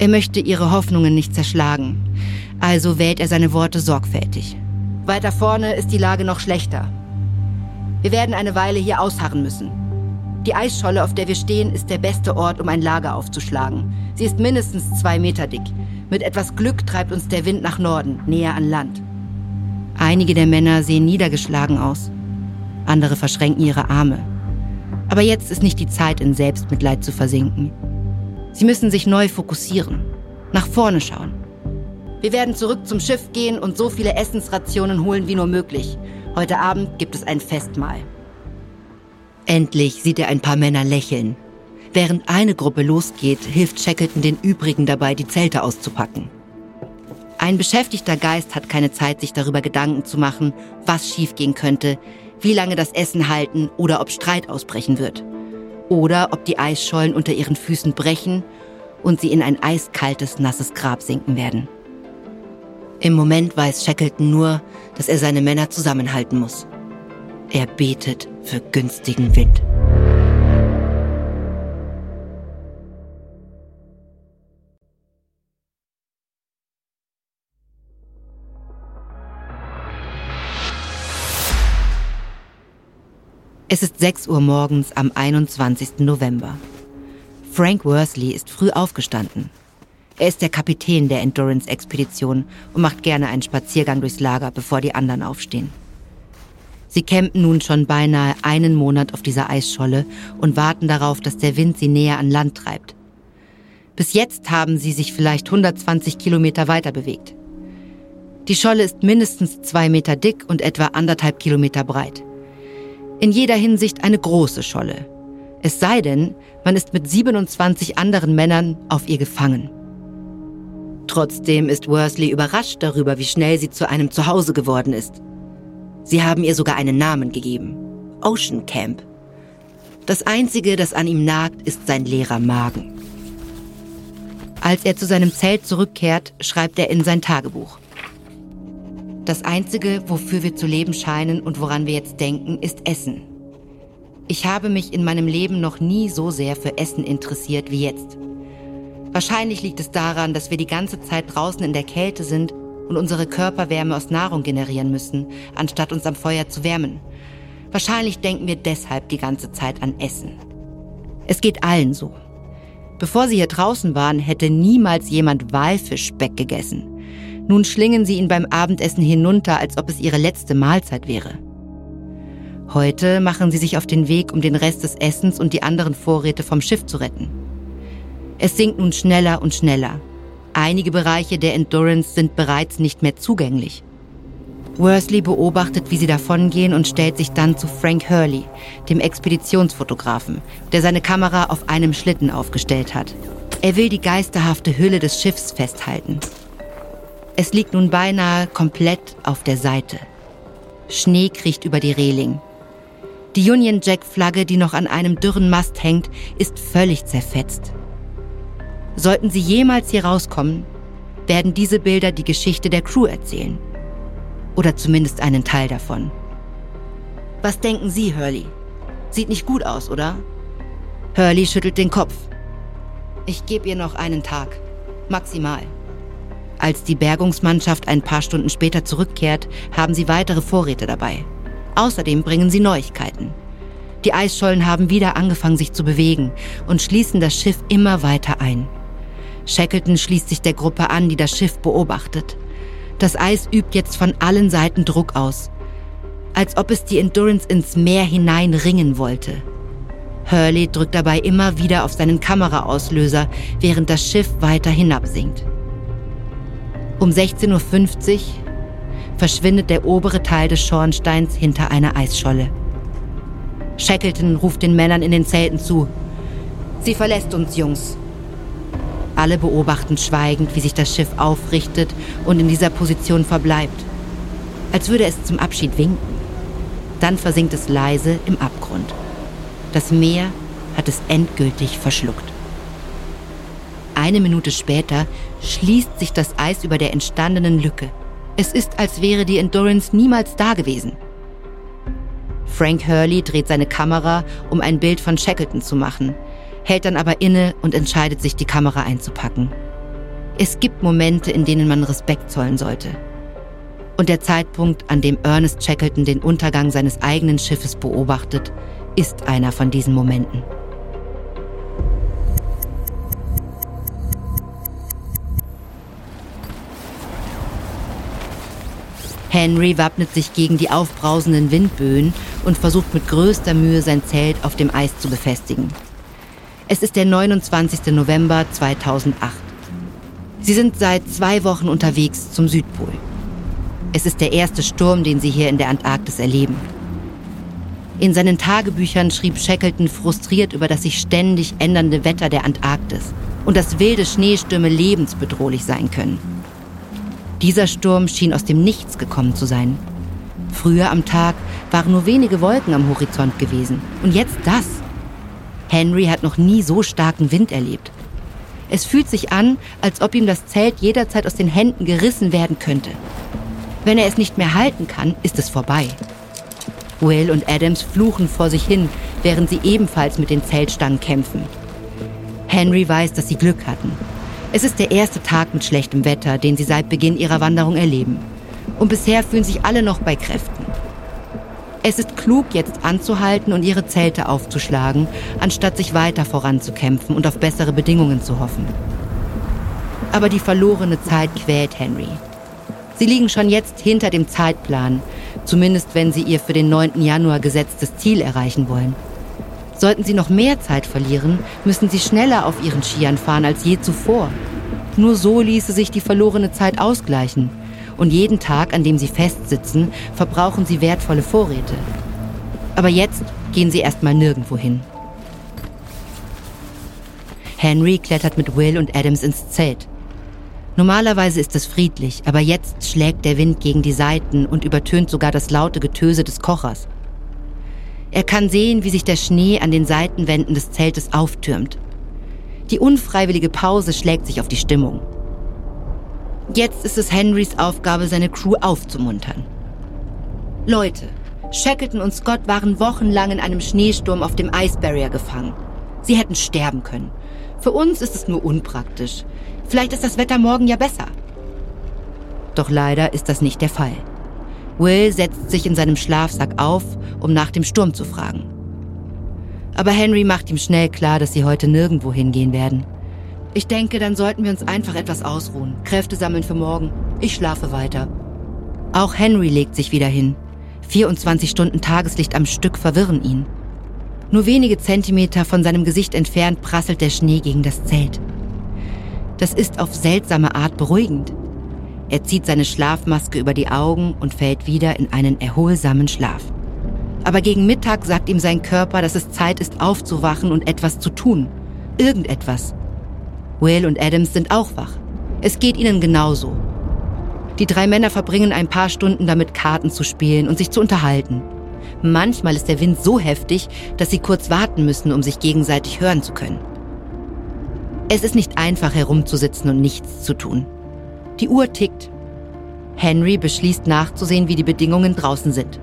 Er möchte ihre Hoffnungen nicht zerschlagen, also wählt er seine Worte sorgfältig. Weiter vorne ist die Lage noch schlechter. Wir werden eine Weile hier ausharren müssen. Die Eisscholle, auf der wir stehen, ist der beste Ort, um ein Lager aufzuschlagen. Sie ist mindestens zwei Meter dick. Mit etwas Glück treibt uns der Wind nach Norden, näher an Land. Einige der Männer sehen niedergeschlagen aus. Andere verschränken ihre Arme. Aber jetzt ist nicht die Zeit, in Selbstmitleid zu versinken. Sie müssen sich neu fokussieren, nach vorne schauen. Wir werden zurück zum Schiff gehen und so viele Essensrationen holen wie nur möglich. Heute Abend gibt es ein Festmahl. Endlich sieht er ein paar Männer lächeln. Während eine Gruppe losgeht, hilft Shackleton den übrigen dabei, die Zelte auszupacken. Ein beschäftigter Geist hat keine Zeit, sich darüber Gedanken zu machen, was schiefgehen könnte, wie lange das Essen halten oder ob Streit ausbrechen wird. Oder ob die Eisschollen unter ihren Füßen brechen und sie in ein eiskaltes, nasses Grab sinken werden. Im Moment weiß Shackleton nur, dass er seine Männer zusammenhalten muss. Er betet für günstigen Wind. Es ist 6 Uhr morgens am 21. November. Frank Worsley ist früh aufgestanden. Er ist der Kapitän der Endurance-Expedition und macht gerne einen Spaziergang durchs Lager, bevor die anderen aufstehen. Sie campen nun schon beinahe einen Monat auf dieser Eisscholle und warten darauf, dass der Wind sie näher an Land treibt. Bis jetzt haben sie sich vielleicht 120 Kilometer weiter bewegt. Die Scholle ist mindestens zwei Meter dick und etwa anderthalb Kilometer breit. In jeder Hinsicht eine große Scholle. Es sei denn, man ist mit 27 anderen Männern auf ihr gefangen. Trotzdem ist Worsley überrascht darüber, wie schnell sie zu einem Zuhause geworden ist. Sie haben ihr sogar einen Namen gegeben. Ocean Camp. Das Einzige, das an ihm nagt, ist sein leerer Magen. Als er zu seinem Zelt zurückkehrt, schreibt er in sein Tagebuch. Das Einzige, wofür wir zu leben scheinen und woran wir jetzt denken, ist Essen. Ich habe mich in meinem Leben noch nie so sehr für Essen interessiert wie jetzt. Wahrscheinlich liegt es daran, dass wir die ganze Zeit draußen in der Kälte sind und unsere Körper Wärme aus Nahrung generieren müssen, anstatt uns am Feuer zu wärmen. Wahrscheinlich denken wir deshalb die ganze Zeit an Essen. Es geht allen so. Bevor sie hier draußen waren, hätte niemals jemand Walfischspeck gegessen. Nun schlingen sie ihn beim Abendessen hinunter, als ob es ihre letzte Mahlzeit wäre. Heute machen sie sich auf den Weg, um den Rest des Essens und die anderen Vorräte vom Schiff zu retten. Es sinkt nun schneller und schneller. Einige Bereiche der Endurance sind bereits nicht mehr zugänglich. Worsley beobachtet, wie sie davongehen und stellt sich dann zu Frank Hurley, dem Expeditionsfotografen, der seine Kamera auf einem Schlitten aufgestellt hat. Er will die geisterhafte Hülle des Schiffs festhalten. Es liegt nun beinahe komplett auf der Seite. Schnee kriecht über die Reling. Die Union Jack Flagge, die noch an einem dürren Mast hängt, ist völlig zerfetzt. Sollten sie jemals hier rauskommen, werden diese Bilder die Geschichte der Crew erzählen. Oder zumindest einen Teil davon. Was denken Sie, Hurley? Sieht nicht gut aus, oder? Hurley schüttelt den Kopf. Ich gebe ihr noch einen Tag. Maximal. Als die Bergungsmannschaft ein paar Stunden später zurückkehrt, haben sie weitere Vorräte dabei. Außerdem bringen sie Neuigkeiten. Die Eisschollen haben wieder angefangen, sich zu bewegen und schließen das Schiff immer weiter ein. Shackleton schließt sich der Gruppe an, die das Schiff beobachtet. Das Eis übt jetzt von allen Seiten Druck aus, als ob es die Endurance ins Meer hinein ringen wollte. Hurley drückt dabei immer wieder auf seinen Kameraauslöser, während das Schiff weiter hinabsinkt. Um 16.50 Uhr verschwindet der obere Teil des Schornsteins hinter einer Eisscholle. Shackleton ruft den Männern in den Zelten zu. Sie verlässt uns, Jungs. Alle beobachten schweigend, wie sich das Schiff aufrichtet und in dieser Position verbleibt. Als würde es zum Abschied winken. Dann versinkt es leise im Abgrund. Das Meer hat es endgültig verschluckt. Eine Minute später schließt sich das Eis über der entstandenen Lücke. Es ist, als wäre die Endurance niemals da gewesen. Frank Hurley dreht seine Kamera, um ein Bild von Shackleton zu machen, hält dann aber inne und entscheidet sich, die Kamera einzupacken. Es gibt Momente, in denen man Respekt zollen sollte. Und der Zeitpunkt, an dem Ernest Shackleton den Untergang seines eigenen Schiffes beobachtet, ist einer von diesen Momenten. Henry wappnet sich gegen die aufbrausenden Windböen und versucht mit größter Mühe sein Zelt auf dem Eis zu befestigen. Es ist der 29. November 2008. Sie sind seit zwei Wochen unterwegs zum Südpol. Es ist der erste Sturm, den sie hier in der Antarktis erleben. In seinen Tagebüchern schrieb Shackleton frustriert über das sich ständig ändernde Wetter der Antarktis und dass wilde Schneestürme lebensbedrohlich sein können. Dieser Sturm schien aus dem Nichts gekommen zu sein. Früher am Tag waren nur wenige Wolken am Horizont gewesen. Und jetzt das. Henry hat noch nie so starken Wind erlebt. Es fühlt sich an, als ob ihm das Zelt jederzeit aus den Händen gerissen werden könnte. Wenn er es nicht mehr halten kann, ist es vorbei. Will und Adams fluchen vor sich hin, während sie ebenfalls mit den Zeltstangen kämpfen. Henry weiß, dass sie Glück hatten. Es ist der erste Tag mit schlechtem Wetter, den sie seit Beginn ihrer Wanderung erleben. Und bisher fühlen sich alle noch bei Kräften. Es ist klug, jetzt anzuhalten und ihre Zelte aufzuschlagen, anstatt sich weiter voranzukämpfen und auf bessere Bedingungen zu hoffen. Aber die verlorene Zeit quält Henry. Sie liegen schon jetzt hinter dem Zeitplan, zumindest wenn sie ihr für den 9. Januar gesetztes Ziel erreichen wollen. Sollten sie noch mehr Zeit verlieren, müssen sie schneller auf ihren Skiern fahren als je zuvor. Nur so ließe sich die verlorene Zeit ausgleichen. Und jeden Tag, an dem sie festsitzen, verbrauchen sie wertvolle Vorräte. Aber jetzt gehen sie erstmal nirgendwo hin. Henry klettert mit Will und Adams ins Zelt. Normalerweise ist es friedlich, aber jetzt schlägt der Wind gegen die Seiten und übertönt sogar das laute Getöse des Kochers. Er kann sehen, wie sich der Schnee an den Seitenwänden des Zeltes auftürmt. Die unfreiwillige Pause schlägt sich auf die Stimmung. Jetzt ist es Henrys Aufgabe, seine Crew aufzumuntern. Leute, Shackleton und Scott waren wochenlang in einem Schneesturm auf dem Ice Barrier gefangen. Sie hätten sterben können. Für uns ist es nur unpraktisch. Vielleicht ist das Wetter morgen ja besser. Doch leider ist das nicht der Fall. Will setzt sich in seinem Schlafsack auf, um nach dem Sturm zu fragen. Aber Henry macht ihm schnell klar, dass sie heute nirgendwo hingehen werden. Ich denke, dann sollten wir uns einfach etwas ausruhen, Kräfte sammeln für morgen. Ich schlafe weiter. Auch Henry legt sich wieder hin. 24 Stunden Tageslicht am Stück verwirren ihn. Nur wenige Zentimeter von seinem Gesicht entfernt prasselt der Schnee gegen das Zelt. Das ist auf seltsame Art beruhigend. Er zieht seine Schlafmaske über die Augen und fällt wieder in einen erholsamen Schlaf. Aber gegen Mittag sagt ihm sein Körper, dass es Zeit ist aufzuwachen und etwas zu tun. Irgendetwas. Will und Adams sind auch wach. Es geht ihnen genauso. Die drei Männer verbringen ein paar Stunden damit, Karten zu spielen und sich zu unterhalten. Manchmal ist der Wind so heftig, dass sie kurz warten müssen, um sich gegenseitig hören zu können. Es ist nicht einfach herumzusitzen und nichts zu tun. Die Uhr tickt. Henry beschließt nachzusehen, wie die Bedingungen draußen sind.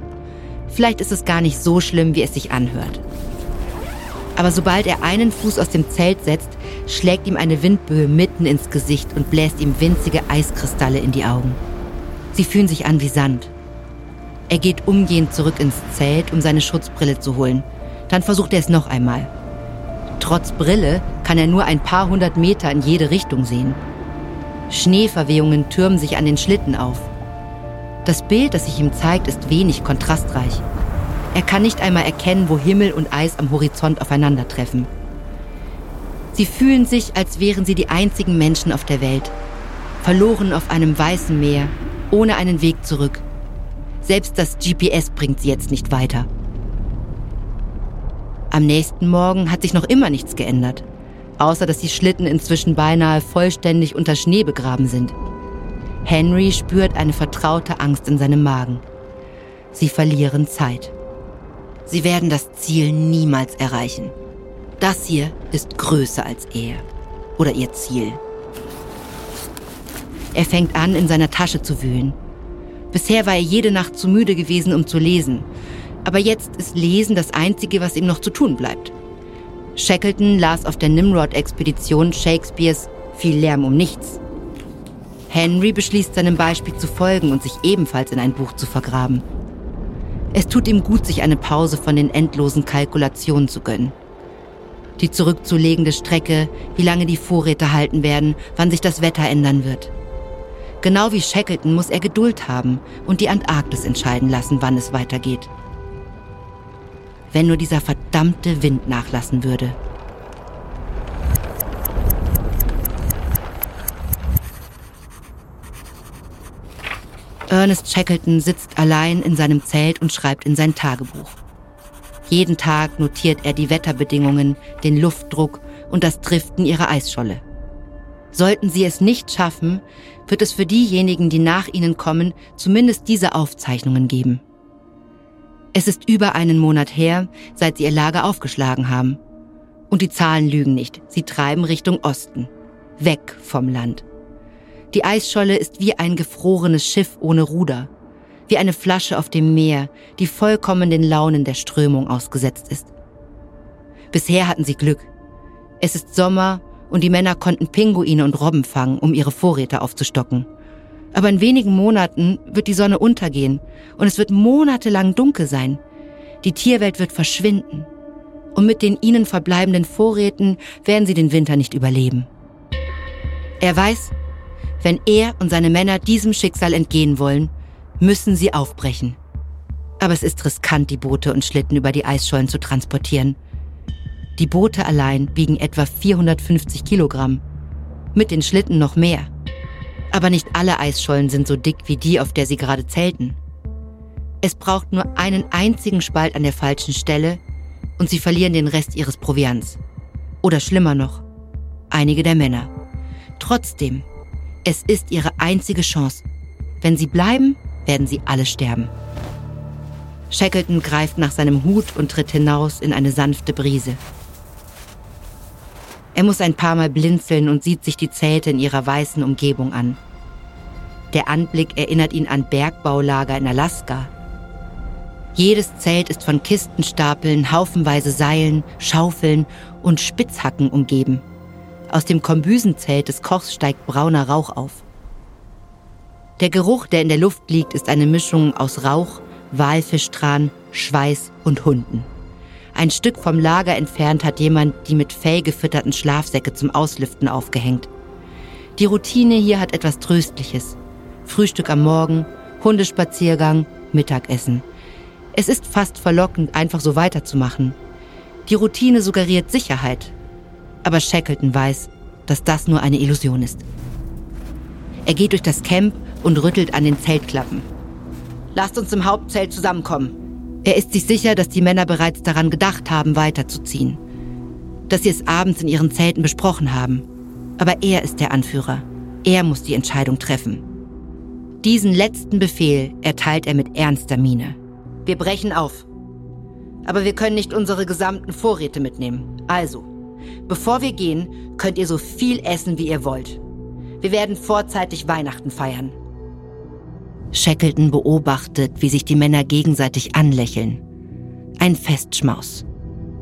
Vielleicht ist es gar nicht so schlimm, wie es sich anhört. Aber sobald er einen Fuß aus dem Zelt setzt, schlägt ihm eine Windböe mitten ins Gesicht und bläst ihm winzige Eiskristalle in die Augen. Sie fühlen sich an wie Sand. Er geht umgehend zurück ins Zelt, um seine Schutzbrille zu holen. Dann versucht er es noch einmal. Trotz Brille kann er nur ein paar hundert Meter in jede Richtung sehen. Schneeverwehungen türmen sich an den Schlitten auf. Das Bild, das sich ihm zeigt, ist wenig kontrastreich. Er kann nicht einmal erkennen, wo Himmel und Eis am Horizont aufeinandertreffen. Sie fühlen sich, als wären sie die einzigen Menschen auf der Welt, verloren auf einem weißen Meer, ohne einen Weg zurück. Selbst das GPS bringt sie jetzt nicht weiter. Am nächsten Morgen hat sich noch immer nichts geändert außer dass die Schlitten inzwischen beinahe vollständig unter Schnee begraben sind. Henry spürt eine vertraute Angst in seinem Magen. Sie verlieren Zeit. Sie werden das Ziel niemals erreichen. Das hier ist größer als er oder ihr Ziel. Er fängt an, in seiner Tasche zu wühlen. Bisher war er jede Nacht zu müde gewesen, um zu lesen. Aber jetzt ist Lesen das Einzige, was ihm noch zu tun bleibt. Shackleton las auf der Nimrod-Expedition Shakespeares viel Lärm um nichts. Henry beschließt seinem Beispiel zu folgen und sich ebenfalls in ein Buch zu vergraben. Es tut ihm gut, sich eine Pause von den endlosen Kalkulationen zu gönnen. Die zurückzulegende Strecke, wie lange die Vorräte halten werden, wann sich das Wetter ändern wird. Genau wie Shackleton muss er Geduld haben und die Antarktis entscheiden lassen, wann es weitergeht. Wenn nur dieser verdammte Wind nachlassen würde. Ernest Shackleton sitzt allein in seinem Zelt und schreibt in sein Tagebuch. Jeden Tag notiert er die Wetterbedingungen, den Luftdruck und das Driften ihrer Eisscholle. Sollten sie es nicht schaffen, wird es für diejenigen, die nach ihnen kommen, zumindest diese Aufzeichnungen geben. Es ist über einen Monat her, seit sie ihr Lager aufgeschlagen haben. Und die Zahlen lügen nicht, sie treiben Richtung Osten, weg vom Land. Die Eisscholle ist wie ein gefrorenes Schiff ohne Ruder, wie eine Flasche auf dem Meer, die vollkommen den Launen der Strömung ausgesetzt ist. Bisher hatten sie Glück. Es ist Sommer und die Männer konnten Pinguine und Robben fangen, um ihre Vorräte aufzustocken. Aber in wenigen Monaten wird die Sonne untergehen und es wird monatelang dunkel sein. Die Tierwelt wird verschwinden. Und mit den ihnen verbleibenden Vorräten werden sie den Winter nicht überleben. Er weiß, wenn er und seine Männer diesem Schicksal entgehen wollen, müssen sie aufbrechen. Aber es ist riskant, die Boote und Schlitten über die Eisschollen zu transportieren. Die Boote allein wiegen etwa 450 Kilogramm. Mit den Schlitten noch mehr. Aber nicht alle Eisschollen sind so dick wie die, auf der sie gerade zelten. Es braucht nur einen einzigen Spalt an der falschen Stelle und sie verlieren den Rest ihres Proviants. Oder schlimmer noch, einige der Männer. Trotzdem es ist ihre einzige Chance. Wenn sie bleiben, werden sie alle sterben. Shackleton greift nach seinem Hut und tritt hinaus in eine sanfte Brise. Er muss ein paar Mal blinzeln und sieht sich die Zelte in ihrer weißen Umgebung an. Der Anblick erinnert ihn an Bergbaulager in Alaska. Jedes Zelt ist von Kistenstapeln, haufenweise Seilen, Schaufeln und Spitzhacken umgeben. Aus dem Kombüsenzelt des Kochs steigt brauner Rauch auf. Der Geruch, der in der Luft liegt, ist eine Mischung aus Rauch, Walfischtran, Schweiß und Hunden. Ein Stück vom Lager entfernt hat jemand die mit Fell gefütterten Schlafsäcke zum Auslüften aufgehängt. Die Routine hier hat etwas Tröstliches. Frühstück am Morgen, Hundespaziergang, Mittagessen. Es ist fast verlockend, einfach so weiterzumachen. Die Routine suggeriert Sicherheit, aber Shackleton weiß, dass das nur eine Illusion ist. Er geht durch das Camp und rüttelt an den Zeltklappen. Lasst uns im Hauptzelt zusammenkommen. Er ist sich sicher, dass die Männer bereits daran gedacht haben, weiterzuziehen. Dass sie es abends in ihren Zelten besprochen haben. Aber er ist der Anführer. Er muss die Entscheidung treffen. Diesen letzten Befehl erteilt er mit ernster Miene. Wir brechen auf. Aber wir können nicht unsere gesamten Vorräte mitnehmen. Also, Bevor wir gehen, könnt ihr so viel essen, wie ihr wollt. Wir werden vorzeitig Weihnachten feiern. Shackleton beobachtet, wie sich die Männer gegenseitig anlächeln. Ein Festschmaus.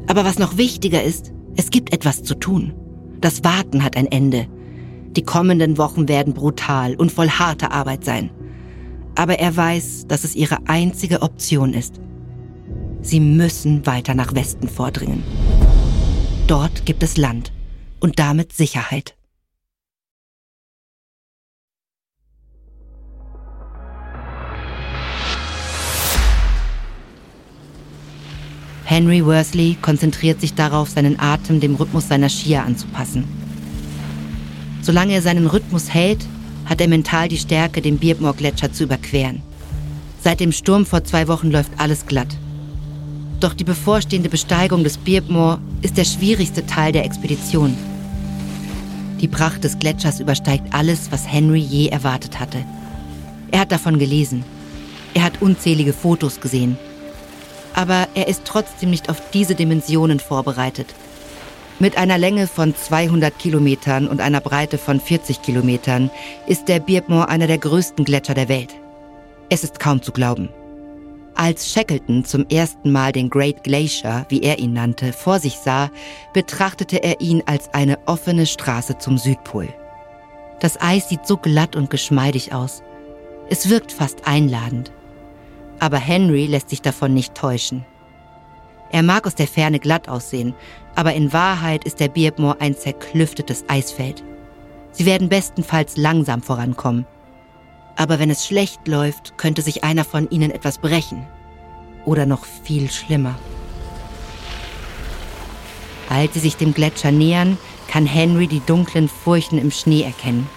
Aber was noch wichtiger ist, es gibt etwas zu tun. Das Warten hat ein Ende. Die kommenden Wochen werden brutal und voll harter Arbeit sein. Aber er weiß, dass es ihre einzige Option ist. Sie müssen weiter nach Westen vordringen. Dort gibt es Land und damit Sicherheit. Henry Worsley konzentriert sich darauf, seinen Atem dem Rhythmus seiner Skier anzupassen. Solange er seinen Rhythmus hält, hat er mental die Stärke, den Beardmore-Gletscher zu überqueren. Seit dem Sturm vor zwei Wochen läuft alles glatt. Doch die bevorstehende Besteigung des Beardmore ist der schwierigste Teil der Expedition. Die Pracht des Gletschers übersteigt alles, was Henry je erwartet hatte. Er hat davon gelesen. Er hat unzählige Fotos gesehen. Aber er ist trotzdem nicht auf diese Dimensionen vorbereitet. Mit einer Länge von 200 Kilometern und einer Breite von 40 Kilometern ist der Beardmore einer der größten Gletscher der Welt. Es ist kaum zu glauben. Als Shackleton zum ersten Mal den Great Glacier, wie er ihn nannte, vor sich sah, betrachtete er ihn als eine offene Straße zum Südpol. Das Eis sieht so glatt und geschmeidig aus. Es wirkt fast einladend. Aber Henry lässt sich davon nicht täuschen. Er mag aus der Ferne glatt aussehen, aber in Wahrheit ist der Beardmore ein zerklüftetes Eisfeld. Sie werden bestenfalls langsam vorankommen. Aber wenn es schlecht läuft, könnte sich einer von ihnen etwas brechen. Oder noch viel schlimmer. Als sie sich dem Gletscher nähern, kann Henry die dunklen Furchen im Schnee erkennen.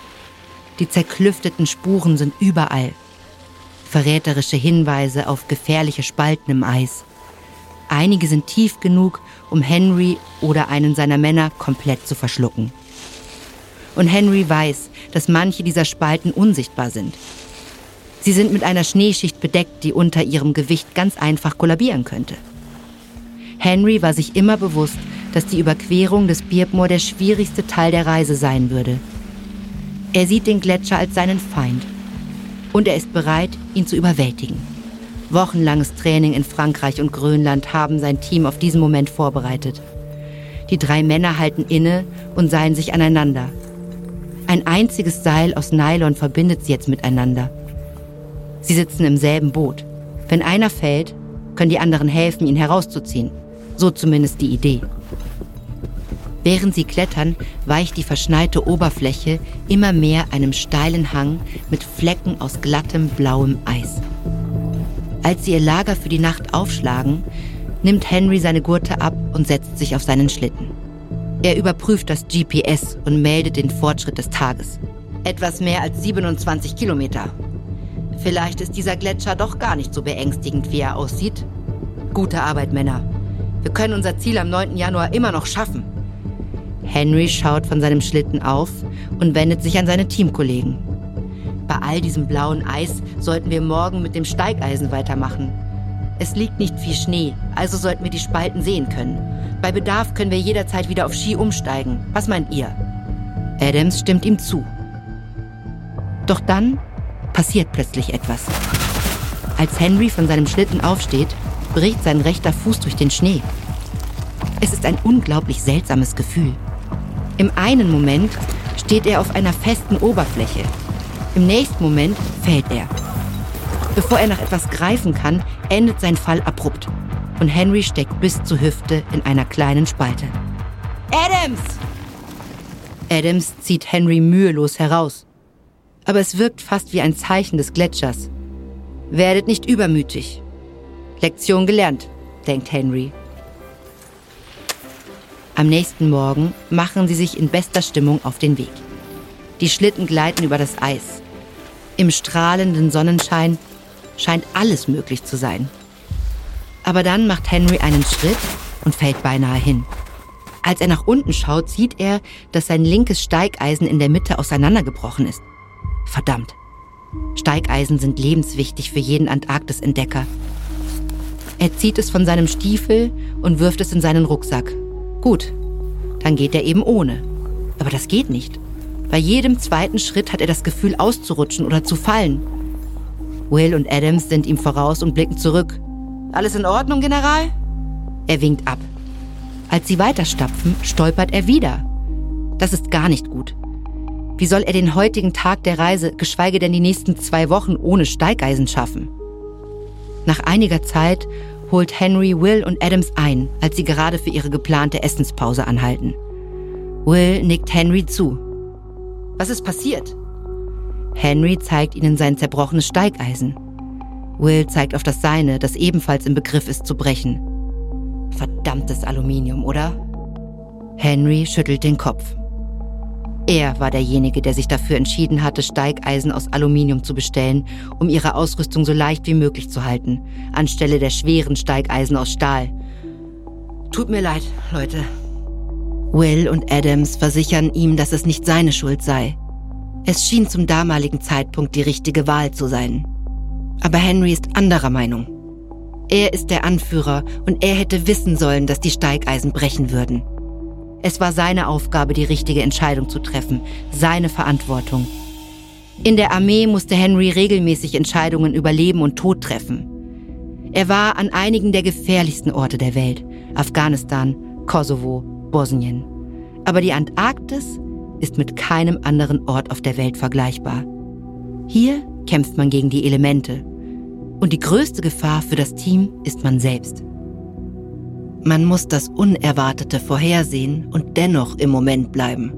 Die zerklüfteten Spuren sind überall. Verräterische Hinweise auf gefährliche Spalten im Eis. Einige sind tief genug, um Henry oder einen seiner Männer komplett zu verschlucken. Und Henry weiß, dass manche dieser Spalten unsichtbar sind. Sie sind mit einer Schneeschicht bedeckt, die unter ihrem Gewicht ganz einfach kollabieren könnte. Henry war sich immer bewusst, dass die Überquerung des Birbmoor der schwierigste Teil der Reise sein würde. Er sieht den Gletscher als seinen Feind und er ist bereit, ihn zu überwältigen. Wochenlanges Training in Frankreich und Grönland haben sein Team auf diesen Moment vorbereitet. Die drei Männer halten inne und seilen sich aneinander. Ein einziges Seil aus Nylon verbindet sie jetzt miteinander. Sie sitzen im selben Boot. Wenn einer fällt, können die anderen helfen, ihn herauszuziehen. So zumindest die Idee. Während sie klettern, weicht die verschneite Oberfläche immer mehr einem steilen Hang mit Flecken aus glattem blauem Eis. Als sie ihr Lager für die Nacht aufschlagen, nimmt Henry seine Gurte ab und setzt sich auf seinen Schlitten. Er überprüft das GPS und meldet den Fortschritt des Tages. Etwas mehr als 27 Kilometer. Vielleicht ist dieser Gletscher doch gar nicht so beängstigend, wie er aussieht. Gute Arbeit, Männer. Wir können unser Ziel am 9. Januar immer noch schaffen. Henry schaut von seinem Schlitten auf und wendet sich an seine Teamkollegen. Bei all diesem blauen Eis sollten wir morgen mit dem Steigeisen weitermachen. Es liegt nicht viel Schnee, also sollten wir die Spalten sehen können. Bei Bedarf können wir jederzeit wieder auf Ski umsteigen. Was meint ihr? Adams stimmt ihm zu. Doch dann passiert plötzlich etwas. Als Henry von seinem Schlitten aufsteht, bricht sein rechter Fuß durch den Schnee. Es ist ein unglaublich seltsames Gefühl. Im einen Moment steht er auf einer festen Oberfläche. Im nächsten Moment fällt er. Bevor er nach etwas greifen kann, endet sein Fall abrupt. Und Henry steckt bis zur Hüfte in einer kleinen Spalte. Adams! Adams zieht Henry mühelos heraus. Aber es wirkt fast wie ein Zeichen des Gletschers. Werdet nicht übermütig. Lektion gelernt, denkt Henry am nächsten Morgen machen sie sich in bester Stimmung auf den Weg. Die Schlitten gleiten über das Eis. Im strahlenden Sonnenschein scheint alles möglich zu sein. Aber dann macht Henry einen Schritt und fällt beinahe hin. Als er nach unten schaut, sieht er, dass sein linkes Steigeisen in der Mitte auseinandergebrochen ist. Verdammt. Steigeisen sind lebenswichtig für jeden Antarktis-Entdecker. Er zieht es von seinem Stiefel und wirft es in seinen Rucksack Gut, dann geht er eben ohne. Aber das geht nicht. Bei jedem zweiten Schritt hat er das Gefühl auszurutschen oder zu fallen. Will und Adams sind ihm voraus und blicken zurück. Alles in Ordnung, General? Er winkt ab. Als sie weiterstapfen, stolpert er wieder. Das ist gar nicht gut. Wie soll er den heutigen Tag der Reise, geschweige denn die nächsten zwei Wochen ohne Steigeisen schaffen? Nach einiger Zeit holt Henry Will und Adams ein, als sie gerade für ihre geplante Essenspause anhalten. Will nickt Henry zu. Was ist passiert? Henry zeigt ihnen sein zerbrochenes Steigeisen. Will zeigt auf das seine, das ebenfalls im Begriff ist zu brechen. Verdammtes Aluminium, oder? Henry schüttelt den Kopf. Er war derjenige, der sich dafür entschieden hatte, Steigeisen aus Aluminium zu bestellen, um ihre Ausrüstung so leicht wie möglich zu halten, anstelle der schweren Steigeisen aus Stahl. Tut mir leid, Leute. Will und Adams versichern ihm, dass es nicht seine Schuld sei. Es schien zum damaligen Zeitpunkt die richtige Wahl zu sein. Aber Henry ist anderer Meinung. Er ist der Anführer und er hätte wissen sollen, dass die Steigeisen brechen würden. Es war seine Aufgabe, die richtige Entscheidung zu treffen, seine Verantwortung. In der Armee musste Henry regelmäßig Entscheidungen über Leben und Tod treffen. Er war an einigen der gefährlichsten Orte der Welt. Afghanistan, Kosovo, Bosnien. Aber die Antarktis ist mit keinem anderen Ort auf der Welt vergleichbar. Hier kämpft man gegen die Elemente. Und die größte Gefahr für das Team ist man selbst. Man muss das Unerwartete vorhersehen und dennoch im Moment bleiben.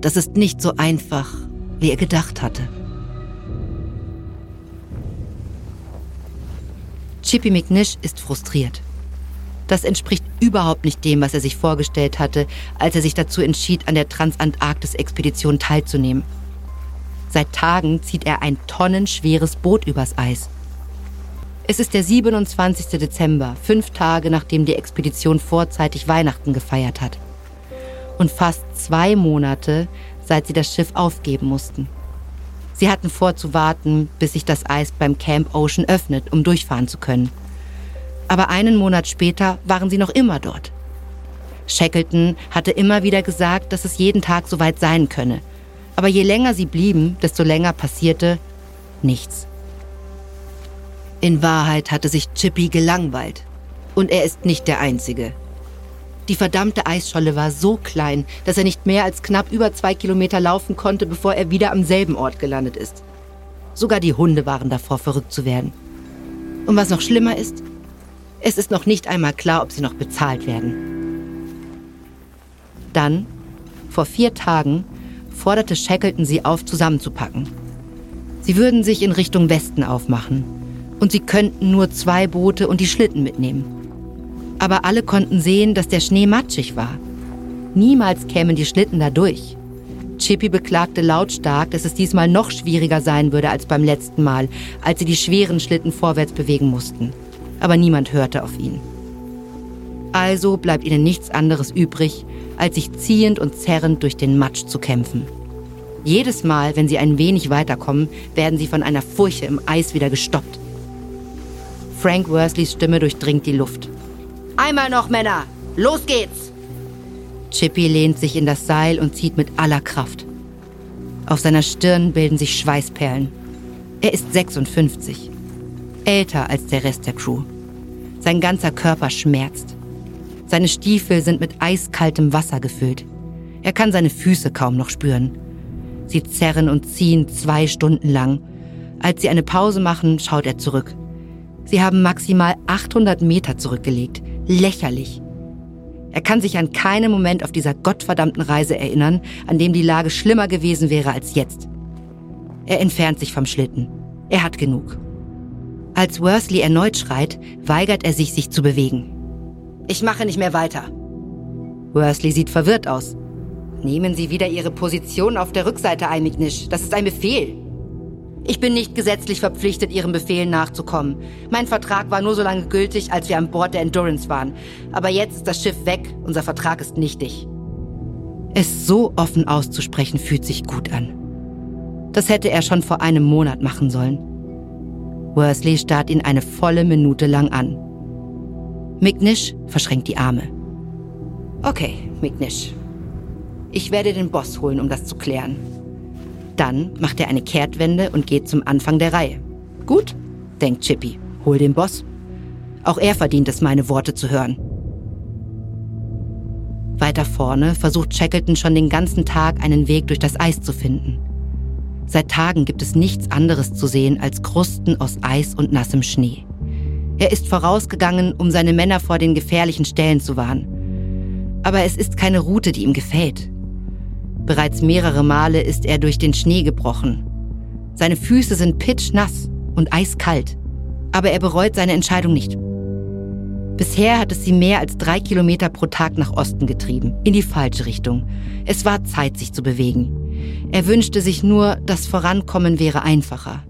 Das ist nicht so einfach, wie er gedacht hatte. Chippy McNish ist frustriert. Das entspricht überhaupt nicht dem, was er sich vorgestellt hatte, als er sich dazu entschied, an der Transantarktis-Expedition teilzunehmen. Seit Tagen zieht er ein tonnenschweres Boot übers Eis. Es ist der 27. Dezember, fünf Tage nachdem die Expedition vorzeitig Weihnachten gefeiert hat. Und fast zwei Monate, seit sie das Schiff aufgeben mussten. Sie hatten vor zu warten, bis sich das Eis beim Camp Ocean öffnet, um durchfahren zu können. Aber einen Monat später waren sie noch immer dort. Shackleton hatte immer wieder gesagt, dass es jeden Tag so weit sein könne. Aber je länger sie blieben, desto länger passierte nichts. In Wahrheit hatte sich Chippy gelangweilt. Und er ist nicht der Einzige. Die verdammte Eisscholle war so klein, dass er nicht mehr als knapp über zwei Kilometer laufen konnte, bevor er wieder am selben Ort gelandet ist. Sogar die Hunde waren davor, verrückt zu werden. Und was noch schlimmer ist, es ist noch nicht einmal klar, ob sie noch bezahlt werden. Dann, vor vier Tagen, forderte Shackleton sie auf, zusammenzupacken. Sie würden sich in Richtung Westen aufmachen und sie könnten nur zwei Boote und die Schlitten mitnehmen. Aber alle konnten sehen, dass der Schnee matschig war. Niemals kämen die Schlitten da durch. Chippy beklagte lautstark, dass es diesmal noch schwieriger sein würde als beim letzten Mal, als sie die schweren Schlitten vorwärts bewegen mussten. Aber niemand hörte auf ihn. Also bleibt ihnen nichts anderes übrig, als sich ziehend und zerrend durch den Matsch zu kämpfen. Jedes Mal, wenn sie ein wenig weiterkommen, werden sie von einer Furche im Eis wieder gestoppt. Frank Worsleys Stimme durchdringt die Luft. Einmal noch, Männer! Los geht's! Chippy lehnt sich in das Seil und zieht mit aller Kraft. Auf seiner Stirn bilden sich Schweißperlen. Er ist 56. Älter als der Rest der Crew. Sein ganzer Körper schmerzt. Seine Stiefel sind mit eiskaltem Wasser gefüllt. Er kann seine Füße kaum noch spüren. Sie zerren und ziehen zwei Stunden lang. Als sie eine Pause machen, schaut er zurück. Sie haben maximal 800 Meter zurückgelegt. Lächerlich. Er kann sich an keinen Moment auf dieser gottverdammten Reise erinnern, an dem die Lage schlimmer gewesen wäre als jetzt. Er entfernt sich vom Schlitten. Er hat genug. Als Worsley erneut schreit, weigert er sich, sich zu bewegen. Ich mache nicht mehr weiter. Worsley sieht verwirrt aus. Nehmen Sie wieder Ihre Position auf der Rückseite ein, McNish. Das ist ein Befehl. Ich bin nicht gesetzlich verpflichtet, Ihren Befehlen nachzukommen. Mein Vertrag war nur so lange gültig, als wir an Bord der Endurance waren. Aber jetzt ist das Schiff weg. Unser Vertrag ist nichtig. Es so offen auszusprechen fühlt sich gut an. Das hätte er schon vor einem Monat machen sollen. Worsley starrt ihn eine volle Minute lang an. McNish verschränkt die Arme. Okay, McNish. Ich werde den Boss holen, um das zu klären. Dann macht er eine Kehrtwende und geht zum Anfang der Reihe. Gut, denkt Chippy, hol den Boss. Auch er verdient es, meine Worte zu hören. Weiter vorne versucht Shackleton schon den ganzen Tag einen Weg durch das Eis zu finden. Seit Tagen gibt es nichts anderes zu sehen als Krusten aus Eis und nassem Schnee. Er ist vorausgegangen, um seine Männer vor den gefährlichen Stellen zu warnen. Aber es ist keine Route, die ihm gefällt. Bereits mehrere Male ist er durch den Schnee gebrochen. Seine Füße sind pitschnass und eiskalt. Aber er bereut seine Entscheidung nicht. Bisher hat es sie mehr als drei Kilometer pro Tag nach Osten getrieben, in die falsche Richtung. Es war Zeit, sich zu bewegen. Er wünschte sich nur, das Vorankommen wäre einfacher.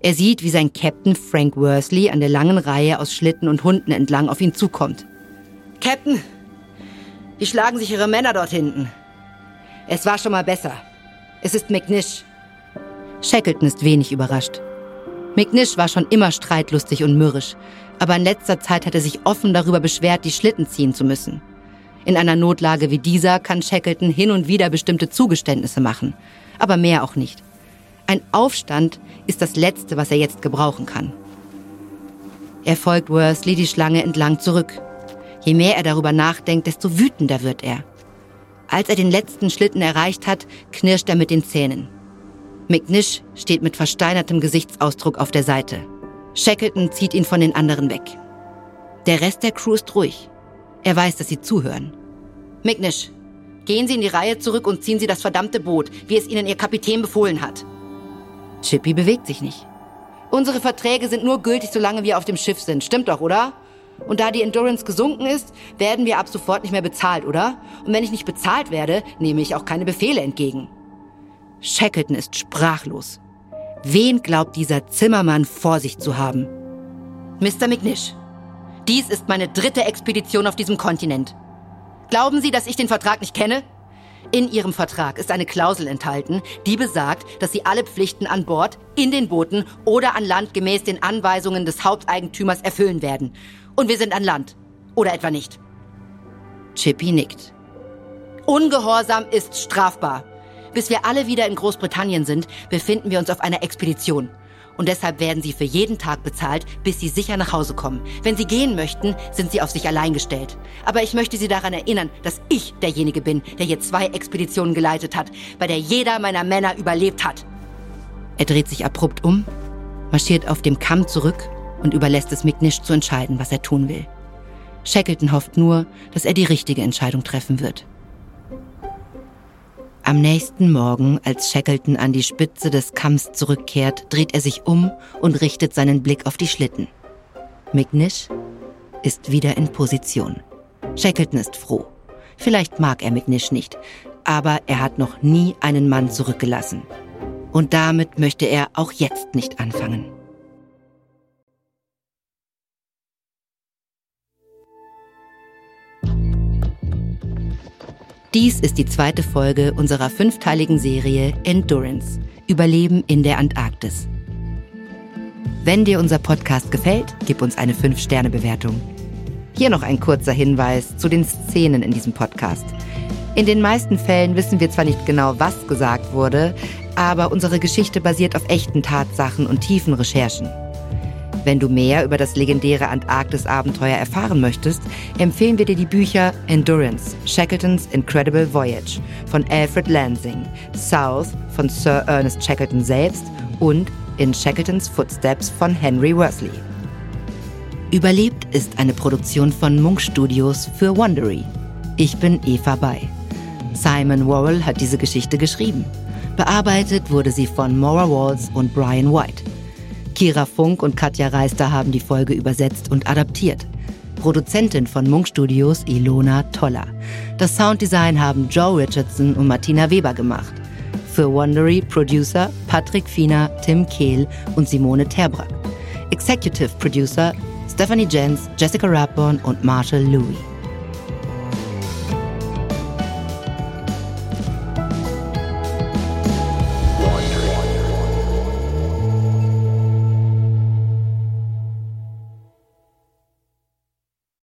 Er sieht, wie sein Captain Frank Worsley an der langen Reihe aus Schlitten und Hunden entlang auf ihn zukommt. Captain, wie schlagen sich Ihre Männer dort hinten? Es war schon mal besser. Es ist McNish. Shackleton ist wenig überrascht. McNish war schon immer streitlustig und mürrisch, aber in letzter Zeit hat er sich offen darüber beschwert, die Schlitten ziehen zu müssen. In einer Notlage wie dieser kann Shackleton hin und wieder bestimmte Zugeständnisse machen, aber mehr auch nicht. Ein Aufstand ist das Letzte, was er jetzt gebrauchen kann. Er folgt Worsley die Schlange entlang zurück. Je mehr er darüber nachdenkt, desto wütender wird er. Als er den letzten Schlitten erreicht hat, knirscht er mit den Zähnen. McNish steht mit versteinertem Gesichtsausdruck auf der Seite. Shackleton zieht ihn von den anderen weg. Der Rest der Crew ist ruhig. Er weiß, dass sie zuhören. McNish, gehen Sie in die Reihe zurück und ziehen Sie das verdammte Boot, wie es Ihnen Ihr Kapitän befohlen hat. Chippy bewegt sich nicht. Unsere Verträge sind nur gültig, solange wir auf dem Schiff sind. Stimmt doch, oder? Und da die Endurance gesunken ist, werden wir ab sofort nicht mehr bezahlt, oder? Und wenn ich nicht bezahlt werde, nehme ich auch keine Befehle entgegen. Shackleton ist sprachlos. Wen glaubt dieser Zimmermann vor sich zu haben? Mr. McNish, dies ist meine dritte Expedition auf diesem Kontinent. Glauben Sie, dass ich den Vertrag nicht kenne? In Ihrem Vertrag ist eine Klausel enthalten, die besagt, dass Sie alle Pflichten an Bord, in den Booten oder an Land gemäß den Anweisungen des Haupteigentümers erfüllen werden. Und wir sind an Land. Oder etwa nicht? Chippy nickt. Ungehorsam ist strafbar. Bis wir alle wieder in Großbritannien sind, befinden wir uns auf einer Expedition. Und deshalb werden sie für jeden Tag bezahlt, bis sie sicher nach Hause kommen. Wenn sie gehen möchten, sind sie auf sich allein gestellt. Aber ich möchte Sie daran erinnern, dass ich derjenige bin, der hier zwei Expeditionen geleitet hat, bei der jeder meiner Männer überlebt hat. Er dreht sich abrupt um, marschiert auf dem Kamm zurück und überlässt es McNish zu entscheiden, was er tun will. Shackleton hofft nur, dass er die richtige Entscheidung treffen wird. Am nächsten Morgen, als Shackleton an die Spitze des Kamms zurückkehrt, dreht er sich um und richtet seinen Blick auf die Schlitten. McNish ist wieder in Position. Shackleton ist froh. Vielleicht mag er McNish nicht, aber er hat noch nie einen Mann zurückgelassen. Und damit möchte er auch jetzt nicht anfangen. Dies ist die zweite Folge unserer fünfteiligen Serie Endurance Überleben in der Antarktis. Wenn dir unser Podcast gefällt, gib uns eine 5-Sterne-Bewertung. Hier noch ein kurzer Hinweis zu den Szenen in diesem Podcast. In den meisten Fällen wissen wir zwar nicht genau, was gesagt wurde, aber unsere Geschichte basiert auf echten Tatsachen und tiefen Recherchen. Wenn du mehr über das legendäre Antarktis-Abenteuer erfahren möchtest, empfehlen wir dir die Bücher Endurance, Shackletons Incredible Voyage von Alfred Lansing, South von Sir Ernest Shackleton selbst und In Shackletons Footsteps von Henry Worsley. Überlebt ist eine Produktion von Munk Studios für Wondery. Ich bin Eva Bay. Simon Worrell hat diese Geschichte geschrieben. Bearbeitet wurde sie von Maura Walls und Brian White. Kira Funk und Katja Reister haben die Folge übersetzt und adaptiert. Produzentin von Munk Studios Ilona Toller. Das Sounddesign haben Joe Richardson und Martina Weber gemacht. Für Wondery Producer Patrick Fiener, Tim Kehl und Simone Terbrack. Executive Producer Stephanie Jens, Jessica Rapborn und Marshall Louis.